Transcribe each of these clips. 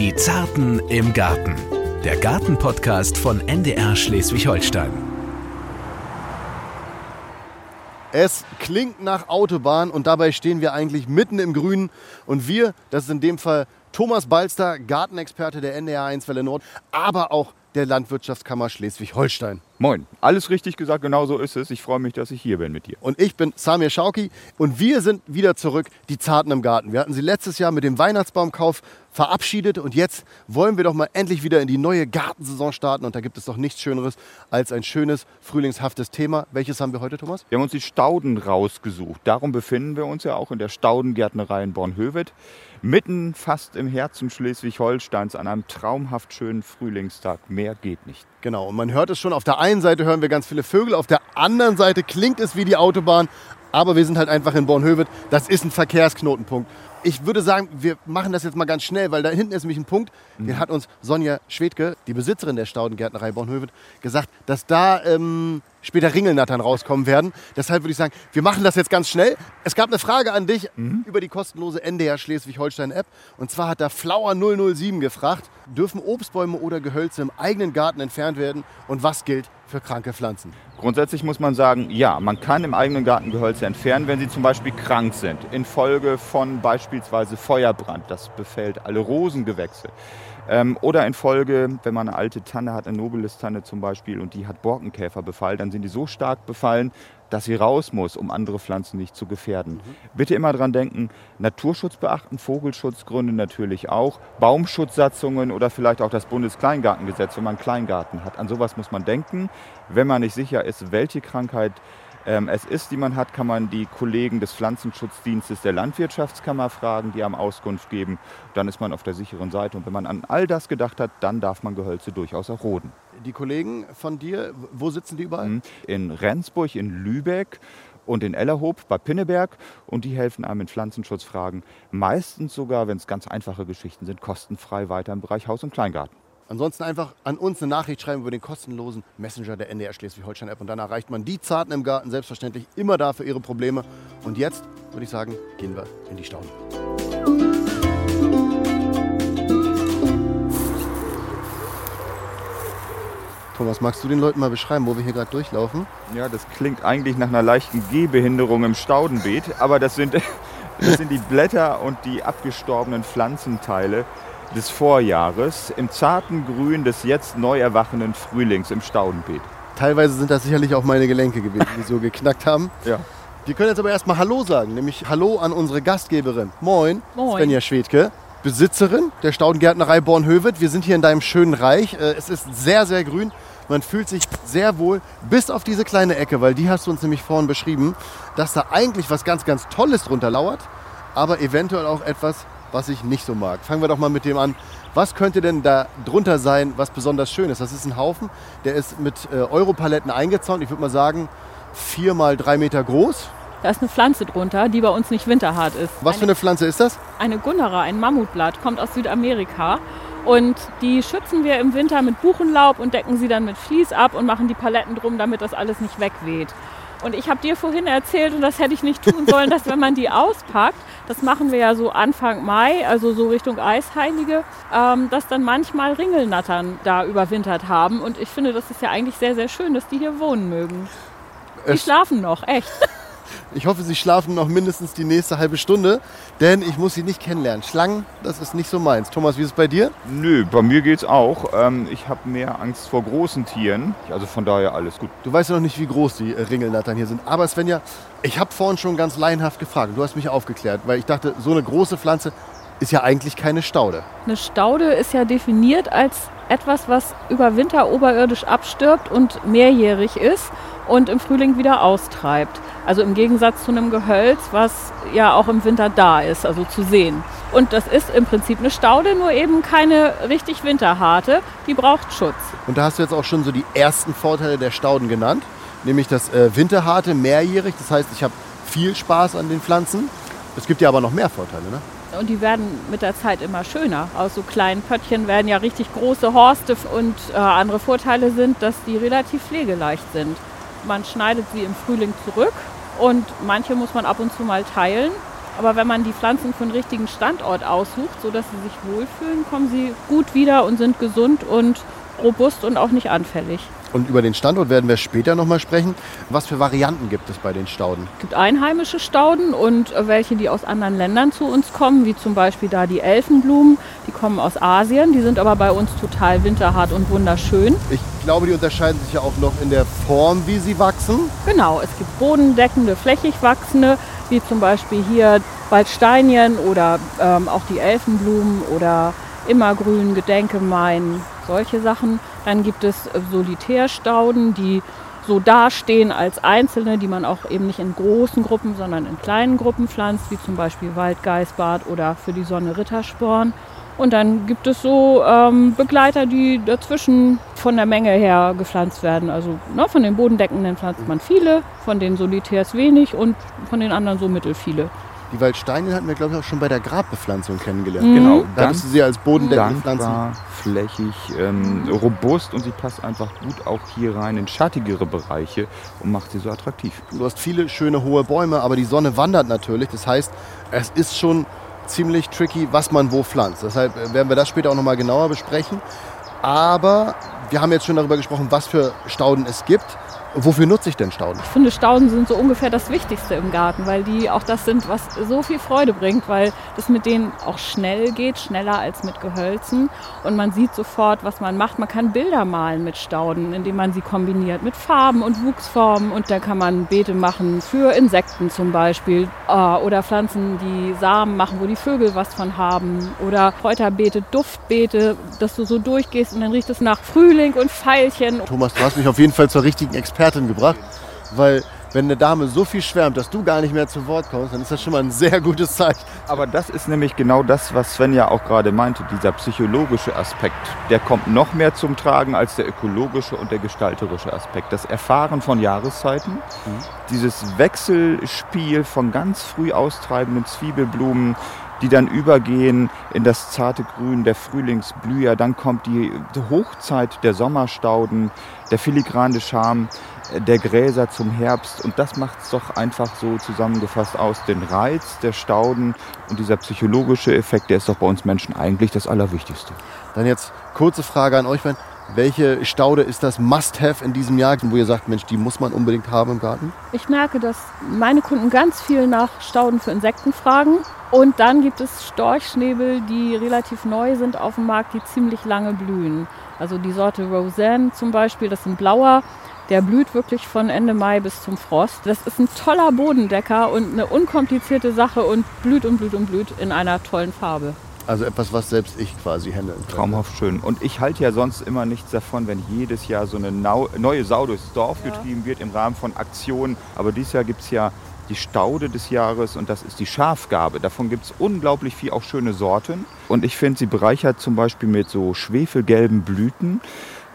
Die Zarten im Garten. Der Gartenpodcast von NDR Schleswig-Holstein. Es klingt nach Autobahn und dabei stehen wir eigentlich mitten im Grünen. Und wir, das ist in dem Fall Thomas Balster, Gartenexperte der NDR 1 Welle Nord, aber auch der Landwirtschaftskammer Schleswig-Holstein. Moin, alles richtig gesagt, genau so ist es. Ich freue mich, dass ich hier bin mit dir. Und ich bin Samir Schauki und wir sind wieder zurück, die Zarten im Garten. Wir hatten sie letztes Jahr mit dem Weihnachtsbaumkauf verabschiedet und jetzt wollen wir doch mal endlich wieder in die neue Gartensaison starten und da gibt es doch nichts Schöneres als ein schönes, frühlingshaftes Thema. Welches haben wir heute, Thomas? Wir haben uns die Stauden rausgesucht. Darum befinden wir uns ja auch in der Staudengärtnerei in Bornhöved mitten fast im Herzen Schleswig-Holsteins an einem traumhaft schönen Frühlingstag. Mehr geht nicht. Genau, und man hört es schon, auf der einen Seite hören wir ganz viele Vögel, auf der anderen Seite klingt es wie die Autobahn, aber wir sind halt einfach in Bornhöved. Das ist ein Verkehrsknotenpunkt ich würde sagen, wir machen das jetzt mal ganz schnell, weil da hinten ist nämlich ein Punkt, mhm. den hat uns Sonja Schwedke, die Besitzerin der Staudengärtnerei Bornhöved, gesagt, dass da ähm, später Ringelnattern rauskommen werden. Deshalb würde ich sagen, wir machen das jetzt ganz schnell. Es gab eine Frage an dich mhm. über die kostenlose NDR Schleswig-Holstein-App. Und zwar hat da Flower 007 gefragt, dürfen Obstbäume oder Gehölze im eigenen Garten entfernt werden und was gilt für kranke Pflanzen? Grundsätzlich muss man sagen, ja, man kann im eigenen Garten Gehölze entfernen, wenn sie zum Beispiel krank sind, infolge von beispielsweise Feuerbrand. Das befällt alle Rosengewächse. Ähm, oder infolge, wenn man eine alte Tanne hat, eine Nobilis-Tanne zum Beispiel, und die hat Borkenkäfer befallen, dann sind die so stark befallen, dass sie raus muss, um andere Pflanzen nicht zu gefährden. Mhm. Bitte immer dran denken, Naturschutz beachten, Vogelschutzgründe natürlich auch, Baumschutzsatzungen oder vielleicht auch das Bundeskleingartengesetz, wenn man einen Kleingarten hat. An sowas muss man denken. Wenn man nicht sicher ist, welche Krankheit es ist, die man hat, kann man die Kollegen des Pflanzenschutzdienstes der Landwirtschaftskammer fragen, die einem Auskunft geben. Dann ist man auf der sicheren Seite. Und wenn man an all das gedacht hat, dann darf man Gehölze durchaus auch roden. Die Kollegen von dir, wo sitzen die überall? Mhm. In Rendsburg, in Lübeck und in Ellerhoop bei Pinneberg und die helfen einem mit Pflanzenschutzfragen. Meistens sogar, wenn es ganz einfache Geschichten sind, kostenfrei weiter im Bereich Haus- und Kleingarten. Ansonsten einfach an uns eine Nachricht schreiben über den kostenlosen Messenger der NDR Schleswig-Holstein-App und dann erreicht man die Zarten im Garten selbstverständlich immer da für ihre Probleme. Und jetzt würde ich sagen, gehen wir in die Stauden. Thomas, magst du den Leuten mal beschreiben, wo wir hier gerade durchlaufen? Ja, das klingt eigentlich nach einer leichten Gehbehinderung im Staudenbeet, aber das sind, das sind die Blätter und die abgestorbenen Pflanzenteile des Vorjahres im zarten Grün des jetzt neu erwachenden Frühlings im Staudenbeet. Teilweise sind das sicherlich auch meine Gelenke gewesen, die so geknackt haben. Ja. Wir können jetzt aber erstmal Hallo sagen, nämlich Hallo an unsere Gastgeberin. Moin, Moin. Svenja Schwedke, Besitzerin der Staudengärtnerei Bornhöved. Wir sind hier in deinem schönen Reich. Äh, es ist sehr, sehr grün. Man fühlt sich sehr wohl, bis auf diese kleine Ecke, weil die hast du uns nämlich vorhin beschrieben, dass da eigentlich was ganz, ganz Tolles drunter lauert, aber eventuell auch etwas, was ich nicht so mag. Fangen wir doch mal mit dem an. Was könnte denn da drunter sein, was besonders schön ist? Das ist ein Haufen, der ist mit äh, Europaletten eingezäunt. Ich würde mal sagen, vier mal drei Meter groß. Da ist eine Pflanze drunter, die bei uns nicht winterhart ist. Was eine, für eine Pflanze ist das? Eine Gunnera, ein Mammutblatt, kommt aus Südamerika. Und die schützen wir im Winter mit Buchenlaub und decken sie dann mit Vlies ab und machen die Paletten drum, damit das alles nicht wegweht. Und ich habe dir vorhin erzählt, und das hätte ich nicht tun sollen, dass wenn man die auspackt, das machen wir ja so Anfang Mai, also so Richtung Eisheilige, ähm, dass dann manchmal Ringelnattern da überwintert haben. Und ich finde, das ist ja eigentlich sehr, sehr schön, dass die hier wohnen mögen. Die es schlafen noch, echt. Ich hoffe, Sie schlafen noch mindestens die nächste halbe Stunde, denn ich muss Sie nicht kennenlernen. Schlangen, das ist nicht so meins. Thomas, wie ist es bei dir? Nö, bei mir geht's auch. Ähm, ich habe mehr Angst vor großen Tieren. Also von daher alles gut. Du weißt ja noch nicht, wie groß die Ringelnattern hier sind. Aber Svenja, ich habe vorhin schon ganz laienhaft gefragt. Du hast mich aufgeklärt, weil ich dachte, so eine große Pflanze ist ja eigentlich keine Staude. Eine Staude ist ja definiert als etwas, was über Winter oberirdisch abstirbt und mehrjährig ist und im Frühling wieder austreibt. Also im Gegensatz zu einem Gehölz, was ja auch im Winter da ist, also zu sehen. Und das ist im Prinzip eine Staude, nur eben keine richtig winterharte. Die braucht Schutz. Und da hast du jetzt auch schon so die ersten Vorteile der Stauden genannt, nämlich das äh, winterharte, mehrjährig. Das heißt, ich habe viel Spaß an den Pflanzen. Es gibt ja aber noch mehr Vorteile, ne? Und die werden mit der Zeit immer schöner. Aus so kleinen Pöttchen werden ja richtig große Horste und äh, andere Vorteile sind, dass die relativ pflegeleicht sind. Man schneidet sie im Frühling zurück und manche muss man ab und zu mal teilen. Aber wenn man die Pflanzen für den richtigen Standort aussucht, sodass sie sich wohlfühlen, kommen sie gut wieder und sind gesund und robust und auch nicht anfällig. Und über den Standort werden wir später nochmal sprechen. Was für Varianten gibt es bei den Stauden? Es gibt einheimische Stauden und welche, die aus anderen Ländern zu uns kommen, wie zum Beispiel da die Elfenblumen. Die kommen aus Asien, die sind aber bei uns total winterhart und wunderschön. Ich glaube, die unterscheiden sich ja auch noch in der Form, wie sie wachsen. Genau, es gibt bodendeckende, flächig wachsende, wie zum Beispiel hier Waldsteinien oder ähm, auch die Elfenblumen oder immergrün, Gedenkemein, solche Sachen. Dann gibt es äh, Solitärstauden, die so dastehen als einzelne, die man auch eben nicht in großen Gruppen, sondern in kleinen Gruppen pflanzt, wie zum Beispiel Waldgeißbart oder für die Sonne Rittersporn. Und dann gibt es so ähm, Begleiter, die dazwischen von der Menge her gepflanzt werden. Also ne, von den bodendeckenden pflanzt man viele, von den Solitärs wenig und von den anderen so mittel viele. Die Waldsteine hatten wir, glaube ich, auch schon bei der Grabbepflanzung kennengelernt. Mhm. Genau, Da hattest du sie als bodendeckende Pflanzen. flächig, ähm, robust und sie passt einfach gut auch hier rein in schattigere Bereiche und macht sie so attraktiv. Du hast viele schöne hohe Bäume, aber die Sonne wandert natürlich. Das heißt, es ist schon ziemlich tricky, was man wo pflanzt. Deshalb äh, werden wir das später auch nochmal genauer besprechen. Aber wir haben jetzt schon darüber gesprochen, was für Stauden es gibt. Wofür nutze ich denn Stauden? Ich finde, Stauden sind so ungefähr das Wichtigste im Garten, weil die auch das sind, was so viel Freude bringt, weil das mit denen auch schnell geht, schneller als mit Gehölzen. Und man sieht sofort, was man macht. Man kann Bilder malen mit Stauden, indem man sie kombiniert mit Farben und Wuchsformen. Und da kann man Beete machen für Insekten zum Beispiel äh, oder Pflanzen, die Samen machen, wo die Vögel was von haben. Oder Kräuterbeete, Duftbeete, dass du so durchgehst und dann riecht es nach Frühling und Veilchen. Thomas, du hast mich auf jeden Fall zur richtigen Expertin gebracht, weil wenn eine Dame so viel schwärmt, dass du gar nicht mehr zu Wort kommst, dann ist das schon mal ein sehr gutes Zeichen. Aber das ist nämlich genau das, was Sven ja auch gerade meinte, dieser psychologische Aspekt. Der kommt noch mehr zum Tragen als der ökologische und der gestalterische Aspekt. Das Erfahren von Jahreszeiten, dieses Wechselspiel von ganz früh austreibenden Zwiebelblumen, die dann übergehen in das zarte Grün der Frühlingsblüher. Dann kommt die Hochzeit der Sommerstauden, der filigrane Charme der Gräser zum Herbst. Und das macht es doch einfach so zusammengefasst aus. Den Reiz der Stauden und dieser psychologische Effekt, der ist doch bei uns Menschen eigentlich das Allerwichtigste. Dann jetzt kurze Frage an euch, beiden. welche Staude ist das Must-Have in diesem Jahr, wo ihr sagt, Mensch, die muss man unbedingt haben im Garten? Ich merke, dass meine Kunden ganz viel nach Stauden für Insekten fragen. Und dann gibt es Storchschnäbel, die relativ neu sind auf dem Markt, die ziemlich lange blühen. Also die Sorte Roseanne zum Beispiel, das ist ein blauer, der blüht wirklich von Ende Mai bis zum Frost. Das ist ein toller Bodendecker und eine unkomplizierte Sache und blüht und blüht und blüht in einer tollen Farbe. Also etwas, was selbst ich quasi handeln kann. Traumhaft schön. Und ich halte ja sonst immer nichts davon, wenn jedes Jahr so eine neue Sau durchs Dorf Ja. getrieben wird im Rahmen von Aktionen. Aber dieses Jahr gibt es ja die Staude des Jahres und das ist die Schafgabe. Davon gibt es unglaublich viel, auch schöne Sorten. Und ich finde, sie bereichert zum Beispiel mit so schwefelgelben Blüten.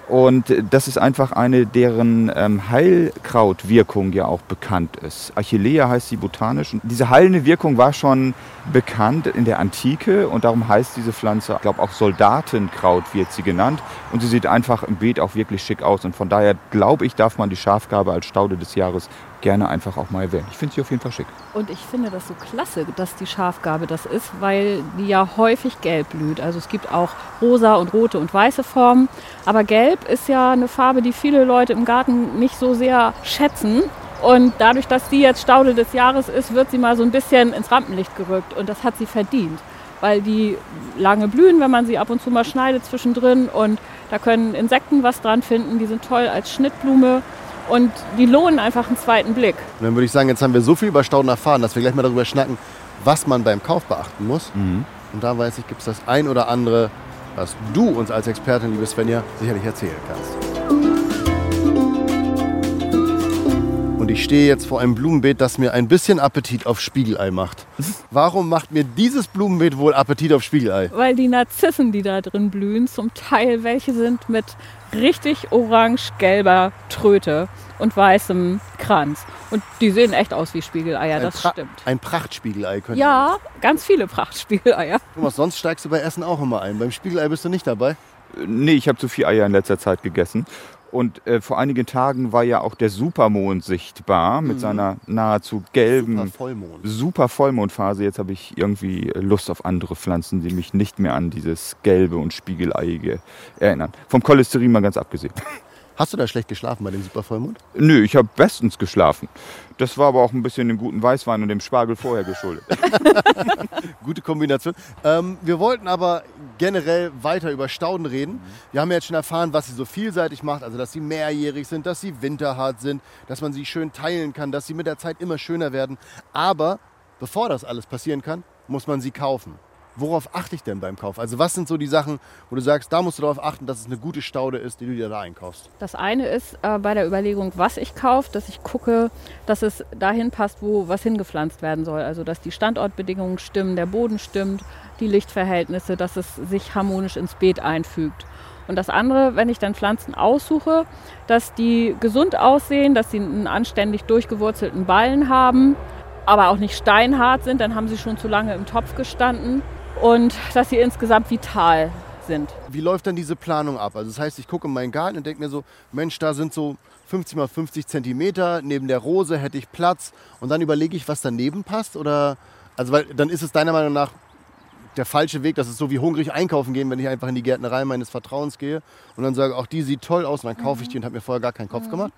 Und das ist einfach eine, deren ähm, Heilkrautwirkung ja auch bekannt ist. Achillea heißt sie botanisch. Und diese heilende Wirkung war schon bekannt in der Antike und darum heißt diese Pflanze, ich glaube auch Soldatenkraut wird sie genannt. Und sie sieht einfach im Beet auch wirklich schick aus. Und von daher glaube ich, darf man die Schafgabe als Staude des Jahres gerne einfach auch mal erwähnen. Ich finde sie auf jeden Fall schick. Und ich finde das so klasse, dass die Schafgabe das ist, weil die ja häufig gelb blüht. Also es gibt auch rosa und rote und weiße Formen. Aber gelb ist ja eine Farbe, die viele Leute im Garten nicht so sehr schätzen. Und dadurch, dass die jetzt Staude des Jahres ist, wird sie mal so ein bisschen ins Rampenlicht gerückt. Und das hat sie verdient. Weil die lange blühen, wenn man sie ab und zu mal schneidet zwischendrin. Und da können Insekten was dran finden. Die sind toll als Schnittblume. Und die lohnen einfach einen zweiten Blick. Und dann würde ich sagen, jetzt haben wir so viel über Stauden erfahren, dass wir gleich mal darüber schnacken, was man beim Kauf beachten muss. Und da weiß ich, gibt es das ein oder andere, was du uns als Expertin, liebe Svenja, sicherlich erzählen kannst. Und ich stehe jetzt vor einem Blumenbeet, das mir ein bisschen Appetit auf Spiegelei macht. Warum macht mir dieses Blumenbeet wohl Appetit auf Spiegelei? weil die Narzissen, die da drin blühen, zum Teil welche sind mit richtig orange-gelber Tröte und weißem Kranz. Und die sehen echt aus wie Spiegeleier, das Pra- stimmt. Ein Prachtspiegelei könnte Ja, ganz viele Prachtspiegeleier. Thomas, sonst steigst du bei Essen auch immer ein. Beim Spiegelei bist du nicht dabei. Nee, ich habe zu viel Eier in letzter Zeit gegessen. Und äh, vor einigen Tagen war ja auch der Supermond sichtbar mit mhm. seiner nahezu gelben Super Vollmond. Super Vollmondphase. Jetzt habe ich irgendwie Lust auf andere Pflanzen, die mich nicht mehr an dieses gelbe und spiegeleiige erinnern. Vom Cholesterin mal ganz abgesehen. Hast du da schlecht geschlafen bei dem Supervollmond? Nö, ich habe bestens geschlafen. Das war aber auch ein bisschen dem guten Weißwein und dem Spargel vorher geschuldet. Gute Kombination. Ähm, wir wollten aber generell weiter über Stauden reden. Wir haben ja jetzt schon erfahren, was sie so vielseitig macht, also dass sie mehrjährig sind, dass sie winterhart sind, dass man sie schön teilen kann, dass sie mit der Zeit immer schöner werden. Aber bevor das alles passieren kann, muss man sie kaufen worauf achte ich denn beim Kauf? Also was sind so die Sachen, wo du sagst, da musst du darauf achten, dass es eine gute Staude ist, die du dir da einkaufst? Das eine ist äh, bei der Überlegung, was ich kaufe, dass ich gucke, dass es dahin passt, wo was hingepflanzt werden soll. Also dass die Standortbedingungen stimmen, der Boden stimmt, die Lichtverhältnisse, dass es sich harmonisch ins Beet einfügt. Und das andere, wenn ich dann Pflanzen aussuche, dass die gesund aussehen, dass sie einen anständig durchgewurzelten Ballen haben, aber auch nicht steinhart sind, dann haben sie schon zu lange im Topf gestanden und dass sie insgesamt vital sind. Wie läuft dann diese Planung ab? Also das heißt, ich gucke in meinen Garten und denke mir so, Mensch, da sind so 50 mal 50 Zentimeter, neben der Rose hätte ich Platz und dann überlege ich, was daneben passt oder, also weil dann ist es deiner Meinung nach der falsche Weg, das ist so wie hungrig einkaufen gehen, wenn ich einfach in die Gärtnerei meines Vertrauens gehe und dann sage, auch die sieht toll aus und dann kaufe ich die und habe mir vorher gar keinen Kopf mhm. gemacht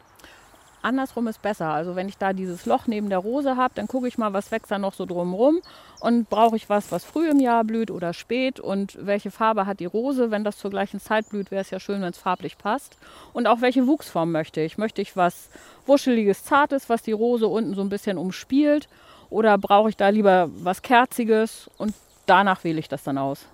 andersrum ist besser. Also wenn ich da dieses Loch neben der Rose habe, dann gucke ich mal, was wächst da noch so drumherum und brauche ich was, was früh im Jahr blüht oder spät und welche Farbe hat die Rose. Wenn das zur gleichen Zeit blüht, wäre es ja schön, wenn es farblich passt. Und auch welche Wuchsform möchte ich. Möchte ich was wuscheliges, zartes, was die Rose unten so ein bisschen umspielt oder brauche ich da lieber was kerziges und danach wähle ich das dann aus.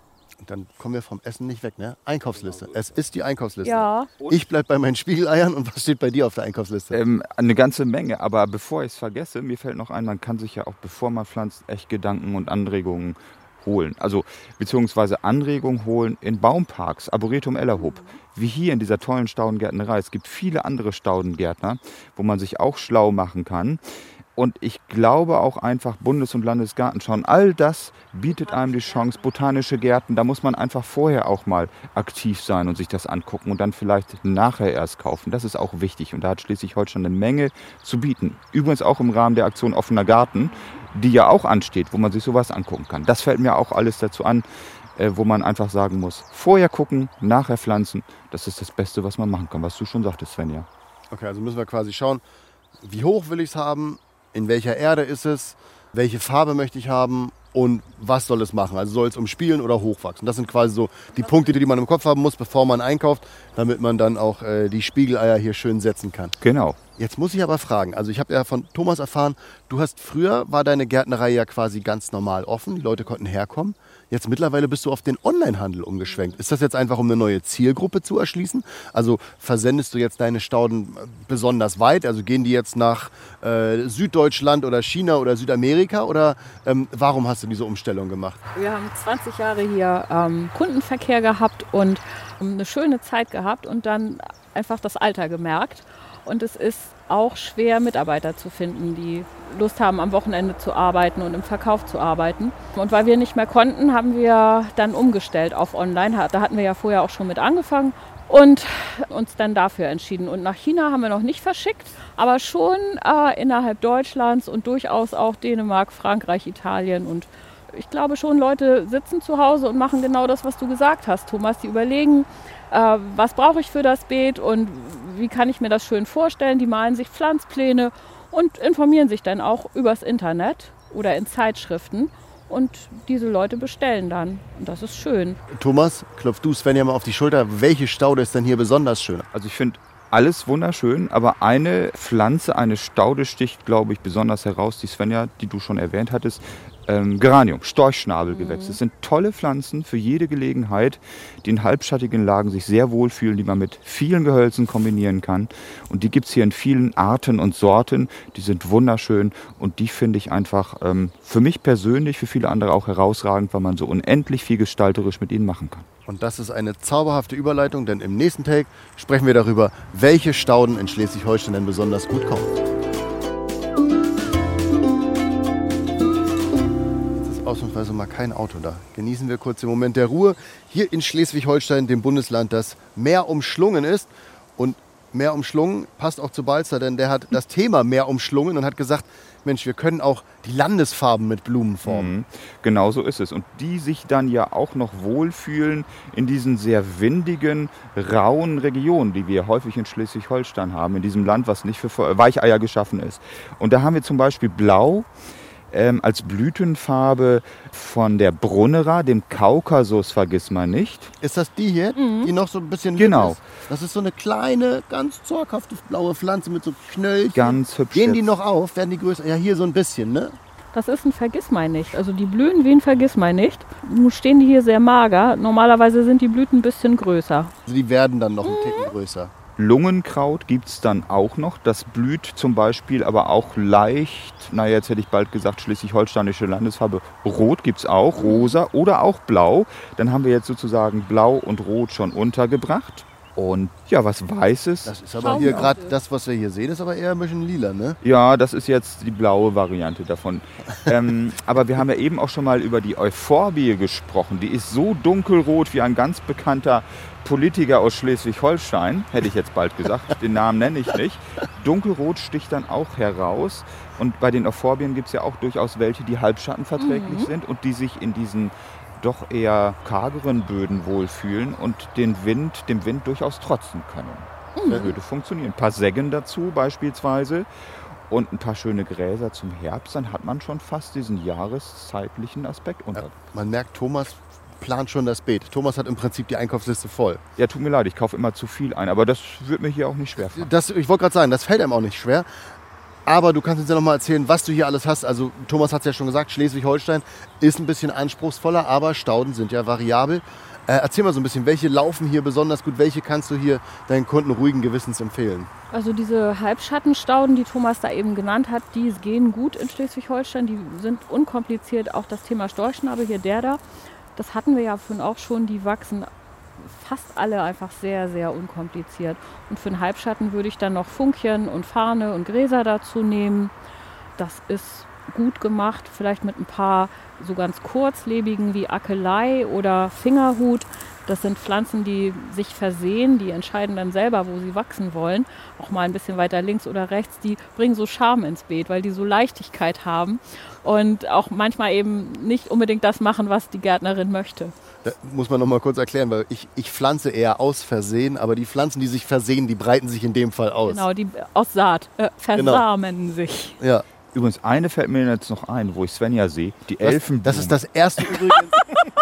Dann kommen wir vom Essen nicht weg, ne? Einkaufsliste. Es ist die Einkaufsliste. Ja. Ich bleibe bei meinen Spiegeleiern und was steht bei dir auf der Einkaufsliste? Ähm, eine ganze Menge, aber bevor ich es vergesse, mir fällt noch ein, man kann sich ja auch, bevor man pflanzt, echt Gedanken und Anregungen holen. Also beziehungsweise Anregungen holen in Baumparks, Arboretum Ellerhoop, wie hier in dieser tollen Staudengärtnerei. Es gibt viele andere Staudengärtner, wo man sich auch schlau machen kann. Und ich glaube auch einfach Bundes- und Landesgartenschauen, all das bietet einem die Chance, botanische Gärten, da muss man einfach vorher auch mal aktiv sein und sich das angucken und dann vielleicht nachher erst kaufen. Das ist auch wichtig und da hat Schleswig-Holstein eine Menge zu bieten. Übrigens auch im Rahmen der Aktion Offener Garten, die ja auch ansteht, wo man sich sowas angucken kann. Das fällt mir auch alles dazu an, äh, wo man einfach sagen muss, vorher gucken, nachher pflanzen, das ist das Beste, was man machen kann, was du schon sagtest, Svenja. Okay, also müssen wir quasi schauen, wie hoch will ich es haben, in welcher Erde ist es, welche Farbe möchte ich haben und was soll es machen. Also soll es umspielen oder hochwachsen. Das sind quasi so die Punkte, die man im Kopf haben muss, bevor man einkauft, damit man dann auch äh, die Spiegeleier hier schön setzen kann. Genau. Jetzt muss ich aber fragen, also ich habe ja von Thomas erfahren, du hast früher, war deine Gärtnerei ja quasi ganz normal offen, die Leute konnten herkommen. Jetzt mittlerweile bist du auf den Onlinehandel umgeschwenkt. Ist das jetzt einfach, um eine neue Zielgruppe zu erschließen? Also versendest du jetzt deine Stauden besonders weit? Also gehen die jetzt nach äh, Süddeutschland oder China oder Südamerika? Oder ähm, warum hast du diese Umstellung gemacht? Wir haben 20 Jahre hier ähm, Kundenverkehr gehabt und eine schöne Zeit gehabt und dann einfach das Alter gemerkt. Und es ist auch schwer, Mitarbeiter zu finden, die Lust haben, am Wochenende zu arbeiten und im Verkauf zu arbeiten. Und weil wir nicht mehr konnten, haben wir dann umgestellt auf Online. Da hatten wir ja vorher auch schon mit angefangen und uns dann dafür entschieden. Und nach China haben wir noch nicht verschickt, aber schon äh, innerhalb Deutschlands und durchaus auch Dänemark, Frankreich, Italien und ich glaube schon, Leute sitzen zu Hause und machen genau das, was du gesagt hast, Thomas. Die überlegen, äh, was brauche ich für das Beet und wie kann ich mir das schön vorstellen. Die malen sich Pflanzpläne und informieren sich dann auch übers Internet oder in Zeitschriften. Und diese Leute bestellen dann. Und das ist schön. Thomas, klopf du Svenja mal auf die Schulter. Welche Staude ist denn hier besonders schön? Also ich finde alles wunderschön, aber eine Pflanze, eine Staude sticht, glaube ich, besonders heraus, die Svenja, die du schon erwähnt hattest, ähm, Geranium, Storchschnabelgewächs. Mhm. Das sind tolle Pflanzen für jede Gelegenheit, die in halbschattigen Lagen sich sehr wohlfühlen, die man mit vielen Gehölzen kombinieren kann. Und die gibt es hier in vielen Arten und Sorten. Die sind wunderschön und die finde ich einfach ähm, für mich persönlich, für viele andere auch herausragend, weil man so unendlich viel gestalterisch mit ihnen machen kann. Und das ist eine zauberhafte Überleitung, denn im nächsten Take sprechen wir darüber, welche Stauden in Schleswig-Holstein denn besonders gut kommen. ausnahmsweise mal kein Auto da. Genießen wir kurz den Moment der Ruhe hier in Schleswig-Holstein, dem Bundesland, das mehr umschlungen ist. Und mehr umschlungen, passt auch zu Balzer, denn der hat das Thema mehr umschlungen und hat gesagt, Mensch, wir können auch die Landesfarben mit Blumen formen. Mhm. Genau so ist es. Und die sich dann ja auch noch wohlfühlen in diesen sehr windigen, rauen Regionen, die wir häufig in Schleswig-Holstein haben, in diesem Land, was nicht für Weicheier geschaffen ist. Und da haben wir zum Beispiel Blau ähm, als Blütenfarbe von der Brunnera, dem Kaukasus, vergiss mal nicht. Ist das die hier, die noch so ein bisschen Genau. ist? Das ist so eine kleine, ganz zorghafte blaue Pflanze mit so Knöllchen. Ganz hübsch. Gehen die jetzt. noch auf? Werden die größer? Ja, hier so ein bisschen, ne? Das ist ein Vergissmeinnicht. Also die blühen wie ein Vergissmeinnicht. Nun stehen die hier sehr mager. Normalerweise sind die Blüten ein bisschen größer. Also die werden dann noch einen Ticken größer. Lungenkraut gibt es dann auch noch. Das blüht zum Beispiel aber auch leicht, naja, jetzt hätte ich bald gesagt, schleswig-holsteinische Landesfarbe. Rot gibt es auch, rosa oder auch blau. Dann haben wir jetzt sozusagen blau und rot schon untergebracht. Und ja, was Weißes. Das ist aber hier gerade, das, was wir hier sehen, ist aber eher ein bisschen lila, ne? Ja, das ist jetzt die blaue Variante davon. ähm, aber wir haben ja eben auch schon mal über die Euphorbie gesprochen. Die ist so dunkelrot wie ein ganz bekannter Politiker aus Schleswig-Holstein, hätte ich jetzt bald gesagt. Den Namen nenne ich nicht. Dunkelrot sticht dann auch heraus. Und bei den Euphorbien gibt es ja auch durchaus welche, die halbschattenverträglich sind und die sich in diesen doch eher kargeren Böden wohlfühlen und den Wind, dem Wind durchaus trotzen können. Das würde funktionieren. Ein paar Säggen dazu beispielsweise und ein paar schöne Gräser zum Herbst, dann hat man schon fast diesen jahreszeitlichen Aspekt unter. Ja, man merkt, Thomas plant schon das Beet. Thomas hat im Prinzip die Einkaufsliste voll. Ja, tut mir leid, ich kaufe immer zu viel ein, aber das wird mir hier auch nicht schwer fallen. Das, ich wollte gerade sagen, das fällt einem auch nicht schwer. Aber du kannst uns ja noch mal erzählen, was du hier alles hast. Also Thomas hat es ja schon gesagt, Schleswig-Holstein ist ein bisschen anspruchsvoller, aber Stauden sind ja variabel. Äh, erzähl mal so ein bisschen, welche laufen hier besonders gut, welche kannst du hier deinen Kunden ruhigen Gewissens empfehlen? Also diese Halbschattenstauden, die Thomas da eben genannt hat, die gehen gut in Schleswig-Holstein. Die sind unkompliziert. Auch das Thema Storchnabel hier, der da, das hatten wir ja vorhin auch schon. Die wachsen fast alle einfach sehr, sehr unkompliziert. Und für einen Halbschatten würde ich dann noch Funkchen und Fahne und Gräser dazu nehmen. Das ist gut gemacht, vielleicht mit ein paar so ganz kurzlebigen wie Akelei oder Fingerhut. Das sind Pflanzen, die sich versehen, die entscheiden dann selber, wo sie wachsen wollen. Auch mal ein bisschen weiter links oder rechts. Die bringen so Charme ins Beet, weil die so Leichtigkeit haben und auch manchmal eben nicht unbedingt das machen, was die Gärtnerin möchte. Da muss man noch mal kurz erklären, weil ich, ich pflanze eher aus Versehen, aber die Pflanzen, die sich versehen, die breiten sich in dem Fall aus. Genau, die aus Saat äh, versamen sich. Ja. Übrigens, eine fällt mir jetzt noch ein, wo ich Svenja sehe, die Elfenblume. das ist das erste übrigens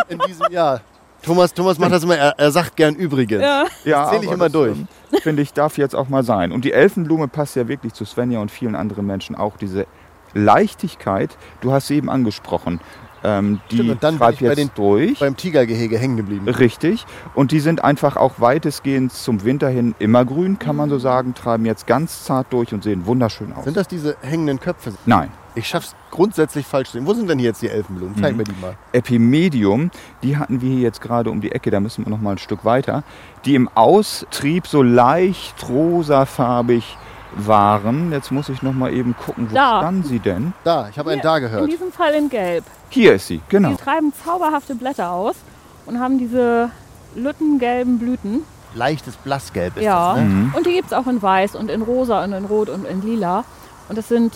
in diesem Jahr. Thomas, Thomas macht das immer, er, er sagt gern übrigens. Ja. Ja, zähl ich aber immer das, durch. Finde ich, darf jetzt auch mal sein. Und die Elfenblume passt ja wirklich zu Svenja und vielen anderen Menschen auch. Diese Leichtigkeit, du hast sie eben angesprochen, ähm, die Stimmt, und dann bin ich bei jetzt den- durch. Beim Tigergehege hängen geblieben. Richtig. Und die sind einfach auch weitestgehend zum Winter hin immergrün, kann man so sagen, treiben jetzt ganz zart durch und sehen wunderschön aus. Sind das diese hängenden Köpfe? Nein. Ich schaff's grundsätzlich falsch zu sehen. Wo sind denn hier jetzt die Elfenblumen? Zeig Mhm. mir die mal. Epimedium, die hatten wir hier jetzt gerade um die Ecke, da müssen wir noch mal ein Stück weiter, die im Austrieb so leicht rosafarbig waren. Jetzt muss ich noch mal eben gucken, wo Da. standen sie denn? Da, ich habe einen da In gehört. diesem Fall in Gelb. Hier ist sie, genau. Die treiben zauberhafte Blätter aus und haben diese lüttengelben Blüten. Leichtes Blassgelb ist ja. das, ne? Mhm. Und die gibt es auch in Weiß und in Rosa und in Rot und in Lila. Und das sind,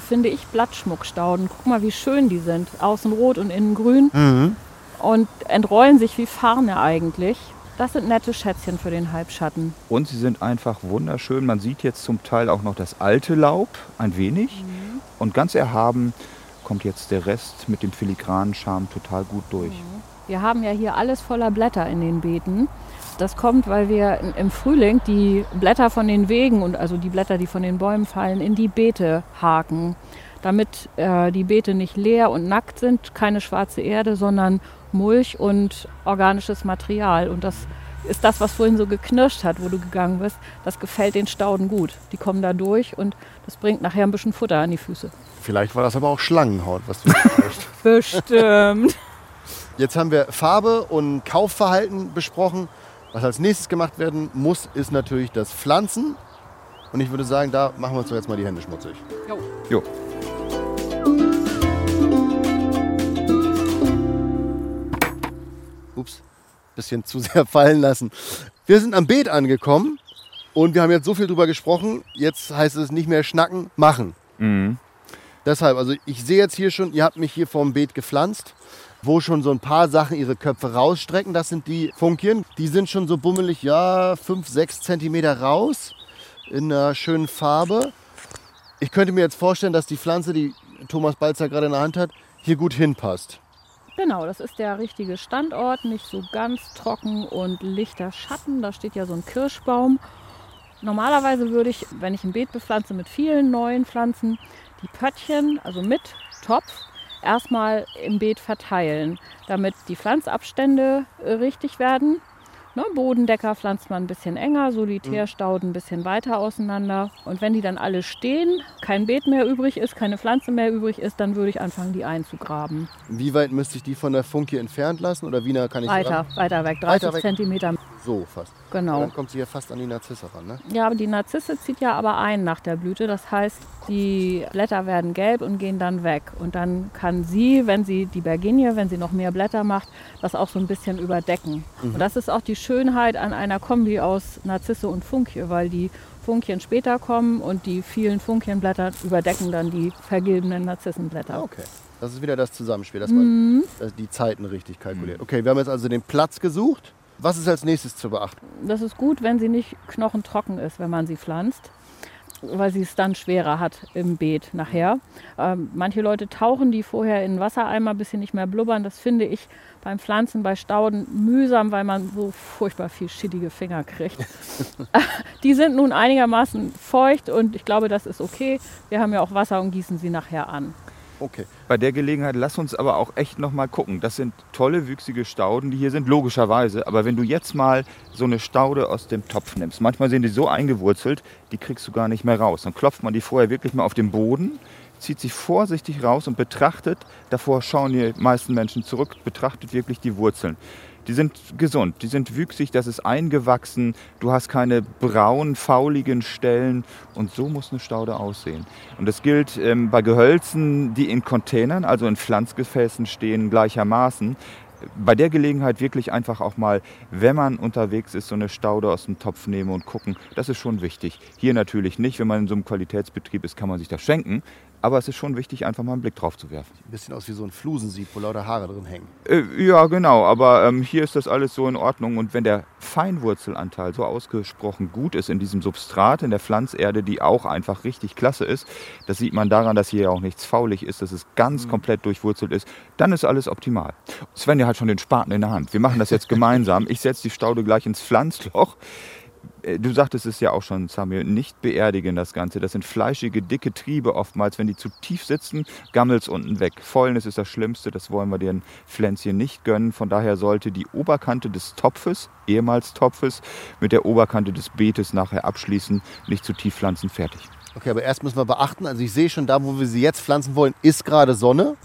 finde ich, Blattschmuckstauden. Guck mal, wie schön die sind. Außen rot und innen grün. Mhm. Und entrollen sich wie Farne eigentlich. Das sind nette Schätzchen für den Halbschatten. Und sie sind einfach wunderschön. Man sieht jetzt zum Teil auch noch das alte Laub ein wenig. Und ganz erhaben kommt jetzt der Rest mit dem filigranen Charme total gut durch. Wir haben ja hier alles voller Blätter in den Beeten. Das kommt, weil wir im Frühling die Blätter von den Wegen und also die Blätter, die von den Bäumen fallen, in die Beete haken. Damit äh, die Beete nicht leer und nackt sind, keine schwarze Erde, sondern Mulch und organisches Material. Und das ist das, was vorhin so geknirscht hat, wo du gegangen bist. Das gefällt den Stauden gut. Die kommen da durch und das bringt nachher ein bisschen Futter an die Füße. Vielleicht war das aber auch Schlangenhaut, was du. Bestimmt. Jetzt haben wir Farbe und Kaufverhalten besprochen. Was als nächstes gemacht werden muss, ist natürlich das Pflanzen. Und ich würde sagen, da machen wir uns doch jetzt mal die Hände schmutzig. Jo. Ups, bisschen zu sehr fallen lassen. Wir sind am Beet angekommen Und wir haben jetzt so viel drüber gesprochen, jetzt heißt es nicht mehr schnacken, machen. Mhm. Deshalb, also ich sehe jetzt hier schon, ihr habt mich hier vorm Beet gepflanzt, wo schon so ein paar Sachen ihre Köpfe rausstrecken. Das sind die Funkien. Die sind schon so bummelig, ja, 5, 6 Zentimeter raus in einer schönen Farbe. Ich könnte mir jetzt vorstellen, dass die Pflanze, die Thomas Balzer gerade in der Hand hat, hier gut hinpasst. Genau, das ist der richtige Standort, nicht so ganz trocken und lichter Schatten. Da steht ja so ein Kirschbaum. Normalerweise würde ich, wenn ich ein Beet bepflanze mit vielen neuen Pflanzen, die Pöttchen, also mit Topf, erstmal im Beet verteilen, damit die Pflanzabstände äh, richtig werden. Ne, Bodendecker pflanzt man ein bisschen enger, Solitärstauden ein bisschen weiter auseinander. Und wenn die dann alle stehen, kein Beet mehr übrig ist, keine Pflanze mehr übrig ist, dann würde ich anfangen, die einzugraben. Wie weit müsste ich die von der Funkie entfernt lassen oder wie nah kann ich Weiter, ran? weiter weg, 30 Weiter weg. Zentimeter. So fast. Genau. Dann kommt sie ja fast an die Narzisse ran, ne? Ja, aber die Narzisse zieht ja aber ein nach der Blüte. Das heißt, die Blätter werden gelb und gehen dann weg. Und dann kann sie, wenn sie die Berginie, wenn sie noch mehr Blätter macht, das auch so ein bisschen überdecken. Und das ist auch die Schönheit an einer Kombi aus Narzisse und Funkie, weil die Funkien später kommen und die vielen Funkienblätter überdecken dann die vergilbenen Narzissenblätter. Okay. Das ist wieder das Zusammenspiel, dass man dass die Zeiten richtig kalkuliert. Okay, wir haben jetzt also den Platz gesucht. Was ist als nächstes zu beachten? Das ist gut, wenn sie nicht knochentrocken ist, wenn man sie pflanzt, weil sie es dann schwerer hat im Beet nachher. Ähm, manche Leute tauchen die vorher in Wassereimer, bis sie nicht mehr blubbern. Das finde ich beim Pflanzen bei Stauden mühsam, weil man so furchtbar viel schittige Finger kriegt. die sind nun einigermaßen feucht und ich glaube, das ist okay. Wir haben ja auch Wasser und gießen sie nachher an. Okay. Bei der Gelegenheit lass uns aber auch echt noch mal gucken. Das sind tolle, wüchsige Stauden, die hier sind, logischerweise. Aber wenn du jetzt mal so eine Staude aus dem Topf nimmst, manchmal sind die so eingewurzelt, die kriegst du gar nicht mehr raus. Dann klopft man die vorher wirklich mal auf den Boden, zieht sie vorsichtig raus und betrachtet, davor schauen die meisten Menschen zurück, betrachtet wirklich die Wurzeln. Die sind gesund, die sind wüchsig, das ist eingewachsen, du hast keine braun, fauligen Stellen und so muss eine Staude aussehen. Und das gilt ähm, bei Gehölzen, die in Containern, also in Pflanzgefäßen stehen, gleichermaßen. Bei der Gelegenheit wirklich einfach auch mal, wenn man unterwegs ist, so eine Staude aus dem Topf nehmen und gucken. Das ist schon wichtig. Hier natürlich nicht. Wenn man in so einem Qualitätsbetrieb ist, kann man sich das schenken. Aber es ist schon wichtig, einfach mal einen Blick drauf zu werfen. Ein bisschen aus wie so ein Flusensieb, wo lauter Haare drin hängen. Äh, ja, genau, aber ähm, hier ist das alles so in Ordnung. Und wenn der Feinwurzelanteil so ausgesprochen gut ist in diesem Substrat, in der Pflanzerde, die auch einfach richtig klasse ist, das sieht man daran, dass hier ja auch nichts faulig ist, dass es ganz komplett durchwurzelt ist, dann ist alles optimal. Svenja hat schon den Spaten in der Hand. Wir machen das jetzt gemeinsam. Ich setze die Staude gleich ins Pflanzloch. Äh, Du sagtest es ja auch schon, Samuel, nicht beerdigen das Ganze. Das sind fleischige, dicke Triebe oftmals. Wenn die zu tief sitzen, gammelt es unten weg. Fäulnis ist das Schlimmste, das wollen wir den Pflänzchen nicht gönnen. Von daher sollte die Oberkante des Topfes, ehemals Topfes, mit der Oberkante des Beetes nachher abschließen. Nicht zu tief pflanzen, fertig. Okay, aber erst müssen wir beachten, also ich sehe schon, da wo wir sie jetzt pflanzen wollen, ist gerade Sonne.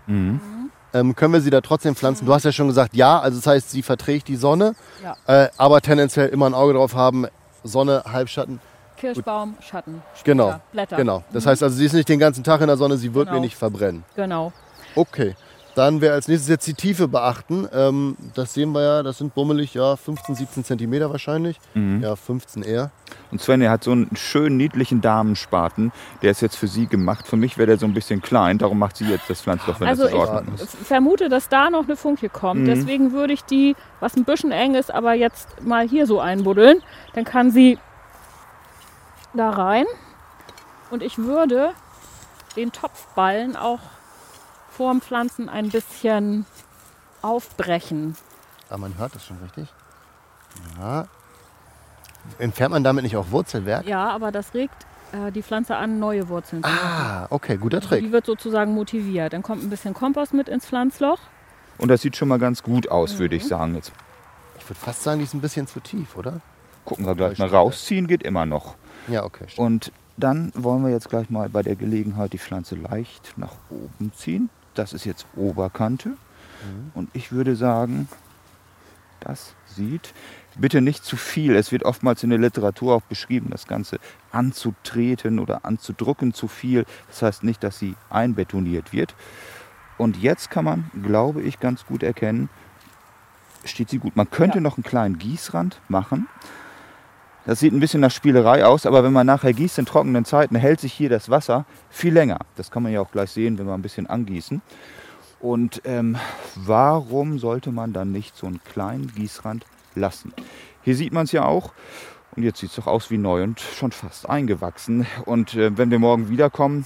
Ähm, können wir sie da trotzdem pflanzen? Du hast ja schon gesagt, ja, also das heißt, sie verträgt die Sonne, Ja. äh, aber tendenziell immer ein Auge drauf haben, Sonne, Halbschatten. Kirschbaum, Schatten, später, Genau, Blätter. genau. Das heißt also, sie ist nicht den ganzen Tag in der Sonne, sie wird Genau. mir nicht verbrennen. Genau. Okay, dann wäre als nächstes jetzt die Tiefe beachten. Ähm, das sehen wir ja, das sind bummelig, ja, 15, 17 Zentimeter wahrscheinlich. Ja, 15 eher. Und Svenja hat so einen schönen, niedlichen Damenspaten. Der ist jetzt für sie gemacht. Für mich wäre der so ein bisschen klein. Darum macht sie jetzt das Pflanzloch, wenn Also das in ich Ordnung ist. vermute, dass da noch eine Funke kommt. Mhm. Deswegen würde ich die, was ein bisschen eng ist, aber jetzt mal hier so einbuddeln. Dann kann sie da rein. Und ich würde den Topfballen auch vorm Pflanzen ein bisschen aufbrechen. Ah, man hört das schon richtig. Ja. Entfernt man damit nicht auch Wurzelwerk? Ja, aber das regt äh, die Pflanze an, neue Wurzeln zu machen. Ah, okay, guter Trick. Die wird sozusagen motiviert. Dann kommt ein bisschen Kompost mit ins Pflanzloch. Und das sieht schon mal ganz gut aus, würde Mhm. ich sagen. Jetzt Ich würde fast sagen, die ist ein bisschen zu tief, oder? gucken wir gleich mal rausziehen, geht immer noch. Ja, okay. stimmt. Und dann wollen wir jetzt gleich mal bei der Gelegenheit die Pflanze leicht nach oben ziehen. Das ist jetzt Oberkante. Und ich würde sagen, das sieht, bitte nicht zu viel. Es wird oftmals in der Literatur auch beschrieben, das Ganze anzutreten oder anzudrücken zu viel. Das heißt nicht, dass sie einbetoniert wird. Und jetzt kann man, glaube ich, ganz gut erkennen, steht sie gut. Man könnte Ja. noch einen kleinen Gießrand machen. Das sieht ein bisschen nach Spielerei aus, aber wenn man nachher gießt in trockenen Zeiten, hält sich hier das Wasser viel länger. Das kann man ja auch gleich sehen, wenn wir ein bisschen angießen. Und ähm, warum sollte man dann nicht so einen kleinen Gießrand lassen? Hier sieht man es ja auch. Und jetzt sieht es doch aus wie neu und schon fast eingewachsen. Und äh, wenn wir morgen wiederkommen,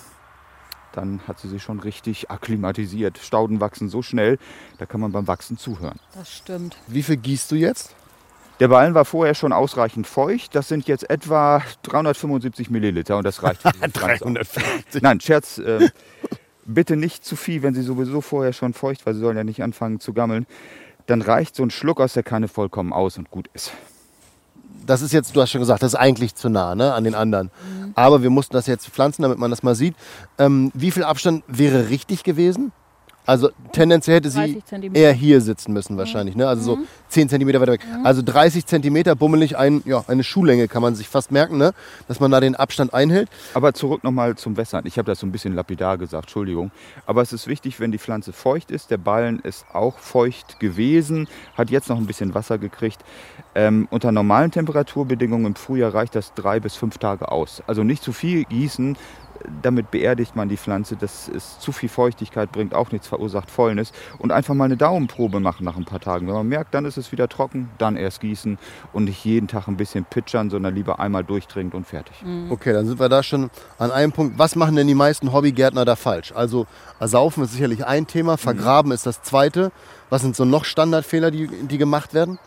dann hat sie sich schon richtig akklimatisiert. Stauden wachsen so schnell, da kann man beim Wachsen zuhören. Das stimmt. Wie viel gießt du jetzt? Der Ballen war vorher schon ausreichend feucht. Das sind jetzt etwa 375 Milliliter und das reicht. für diese Pflanze auch. 350. Nein, Scherz. Äh, bitte nicht zu viel, wenn sie sowieso vorher schon feucht, weil sie sollen ja nicht anfangen zu gammeln. Dann reicht so ein Schluck aus der Kanne vollkommen aus und gut ist. Das ist jetzt, du hast schon gesagt, das ist eigentlich zu nah ne, an den anderen. Aber wir mussten das jetzt pflanzen, damit man das mal sieht. Ähm, wie viel Abstand wäre richtig gewesen? Also tendenziell hätte sie 30 Zentimeter. eher hier sitzen müssen wahrscheinlich. Ne? Also so 10 Zentimeter weiter weg. Also 30 Zentimeter bummelig, ein, ja, eine Schuhlänge kann man sich fast merken, ne? dass man da den Abstand einhält. Aber zurück nochmal zum Wässern. Ich habe das so ein bisschen lapidar gesagt, Entschuldigung. Aber es ist wichtig, wenn die Pflanze feucht ist. Der Ballen ist auch feucht gewesen, hat jetzt noch ein bisschen Wasser gekriegt. Ähm, unter normalen Temperaturbedingungen im Frühjahr reicht das drei bis fünf Tage aus. Also nicht zu viel gießen, damit beerdigt man die Pflanze. Das ist zu viel Feuchtigkeit, bringt auch nichts, verursacht Fäulnis. Und einfach mal eine Daumenprobe machen nach ein paar Tagen. Wenn man merkt, dann ist es wieder trocken, dann erst gießen und nicht jeden Tag ein bisschen pitchern, sondern lieber einmal durchdringend und fertig. Okay, dann sind wir da schon an einem Punkt. Was machen denn die meisten Hobbygärtner da falsch? Also ersaufen ist sicherlich ein Thema, vergraben ist das zweite. Was sind so noch Standardfehler, die, die gemacht werden?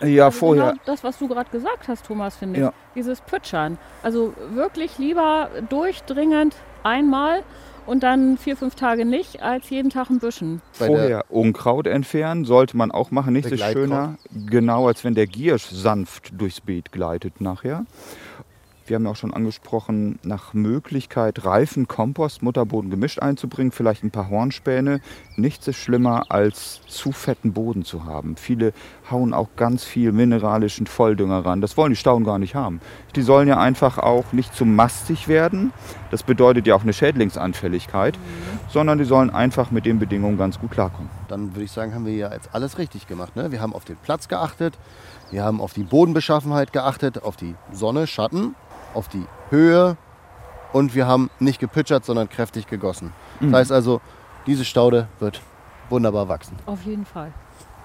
Ja, Also vorher. Genau das, was du gerade gesagt hast, Thomas, finde ich. Ja. Dieses Pütschern. Also wirklich lieber durchdringend einmal und dann vier, fünf Tage nicht, als jeden Tag ein Büschen. Vorher Unkraut entfernen, sollte man auch machen. Nichts ist schöner, genau als wenn der Giersch sanft durchs Beet gleitet nachher. Wir haben ja auch schon angesprochen, nach Möglichkeit reifen Kompost, Mutterboden gemischt einzubringen, vielleicht ein paar Hornspäne. Nichts ist schlimmer, als zu fetten Boden zu haben. Viele hauen auch ganz viel mineralischen Volldünger ran. Das wollen die Stauden gar nicht haben. Die sollen ja einfach auch nicht zu mastig werden. Das bedeutet ja auch eine Schädlingsanfälligkeit, sondern die sollen einfach mit den Bedingungen ganz gut klarkommen. Dann würde ich sagen, haben wir ja jetzt alles richtig gemacht. Ne? Wir haben auf den Platz geachtet, wir haben auf die Bodenbeschaffenheit geachtet, auf die Sonne, Schatten, auf die Höhe und wir haben nicht gepitchert, sondern kräftig gegossen. Das heißt also, diese Staude wird wunderbar wachsen. Auf jeden Fall.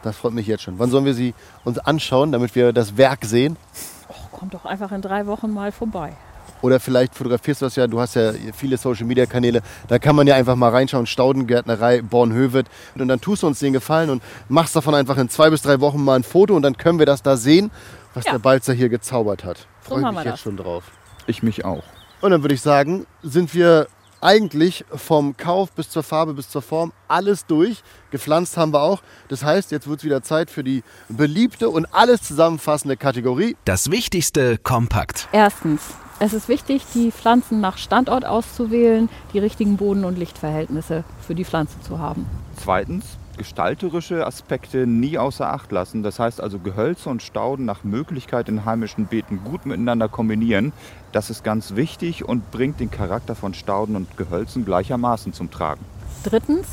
Das freut mich jetzt schon. Wann sollen wir sie uns anschauen, damit wir das Werk sehen? Och, kommt doch einfach in drei Wochen mal vorbei. Oder vielleicht fotografierst du das ja, du hast ja viele Social Media Kanäle, da kann man ja einfach mal reinschauen, Staudengärtnerei Bornhöved. Und dann tust du uns den Gefallen und machst davon einfach in zwei bis drei Wochen mal ein Foto und dann können wir das da sehen, was Ja. der Balzer hier gezaubert hat. Freue mich wir jetzt das. schon drauf. Ich mich auch. Und dann würde ich sagen, sind wir eigentlich vom Kauf bis zur Farbe bis zur Form alles durch. Gepflanzt haben wir auch. Das heißt, jetzt wird es wieder Zeit für die beliebte und alles zusammenfassende Kategorie. Das Wichtigste kompakt. Erstens, es ist wichtig, die Pflanzen nach Standort auszuwählen, die richtigen Boden- und Lichtverhältnisse für die Pflanze zu haben. Zweitens, gestalterische Aspekte nie außer Acht lassen. Das heißt also Gehölze und Stauden nach Möglichkeit in heimischen Beeten gut miteinander kombinieren. Das ist ganz wichtig und bringt den Charakter von Stauden und Gehölzen gleichermaßen zum Tragen. Drittens,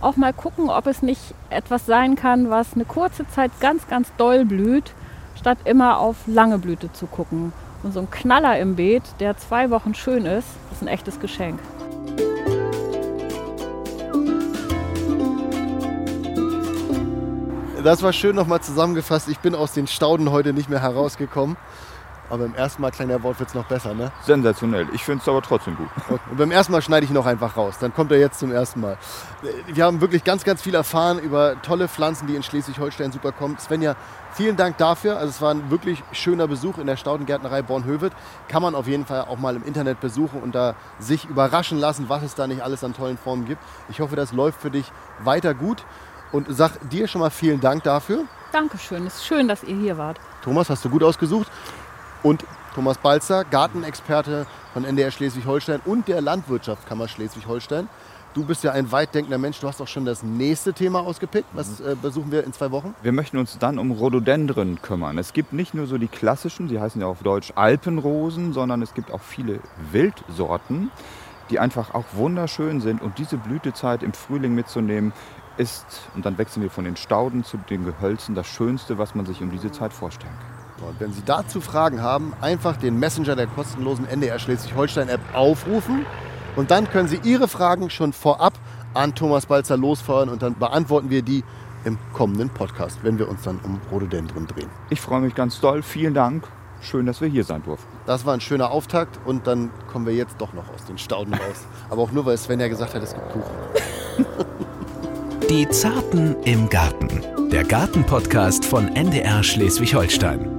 auch mal gucken, ob es nicht etwas sein kann, was eine kurze Zeit ganz, ganz doll blüht, statt immer auf lange Blüte zu gucken. Und so ein Knaller im Beet, der zwei Wochen schön ist, ist ein echtes Geschenk. Das war schön nochmal zusammengefasst. Ich bin aus den Stauden heute nicht mehr herausgekommen. Aber beim ersten Mal, kleiner Wort, wird es noch besser, ne? Sensationell. Ich finde es aber trotzdem gut. Und beim ersten Mal schneide ich noch einfach raus. Dann kommt er jetzt zum ersten Mal. Wir haben wirklich ganz, ganz viel erfahren über tolle Pflanzen, die in Schleswig-Holstein super kommen. Svenja, vielen Dank dafür. Also es war ein wirklich schöner Besuch in der Staudengärtnerei Bornhöved. Kann man auf jeden Fall auch mal im Internet besuchen und da sich überraschen lassen, was es da nicht alles an tollen Formen gibt. Ich hoffe, das läuft für dich weiter gut. Und sag dir schon mal vielen Dank dafür. Dankeschön, es ist schön, dass ihr hier wart. Thomas, hast du gut ausgesucht. Und Thomas Balzer, Gartenexperte von NDR Schleswig-Holstein und der Landwirtschaftskammer Schleswig-Holstein. Du bist ja ein weitdenkender Mensch. Du hast auch schon das nächste Thema ausgepickt. Was äh, besuchen wir in zwei Wochen? Wir möchten uns dann um Rhododendren kümmern. Es gibt nicht nur so die klassischen, sie heißen ja auf Deutsch Alpenrosen, sondern es gibt auch viele Wildsorten, die einfach auch wunderschön sind. Und diese Blütezeit im Frühling mitzunehmen, ist, und dann wechseln wir von den Stauden zu den Gehölzen, das Schönste, was man sich um diese Zeit vorstellen kann. Und wenn Sie dazu Fragen haben, einfach den Messenger der kostenlosen NDR Schleswig-Holstein-App aufrufen und dann können Sie Ihre Fragen schon vorab an Thomas Balzer losfeuern und dann beantworten wir die im kommenden Podcast, wenn wir uns dann um Rhododendron drehen. Ich freue mich ganz doll. Vielen Dank. Schön, dass wir hier sein durften. Das war ein schöner Auftakt und dann kommen wir jetzt doch noch aus den Stauden raus. Aber auch nur, weil Sven ja gesagt hat, es gibt Kuchen. Die Zarten im Garten. Der Gartenpodcast von NDR Schleswig-Holstein.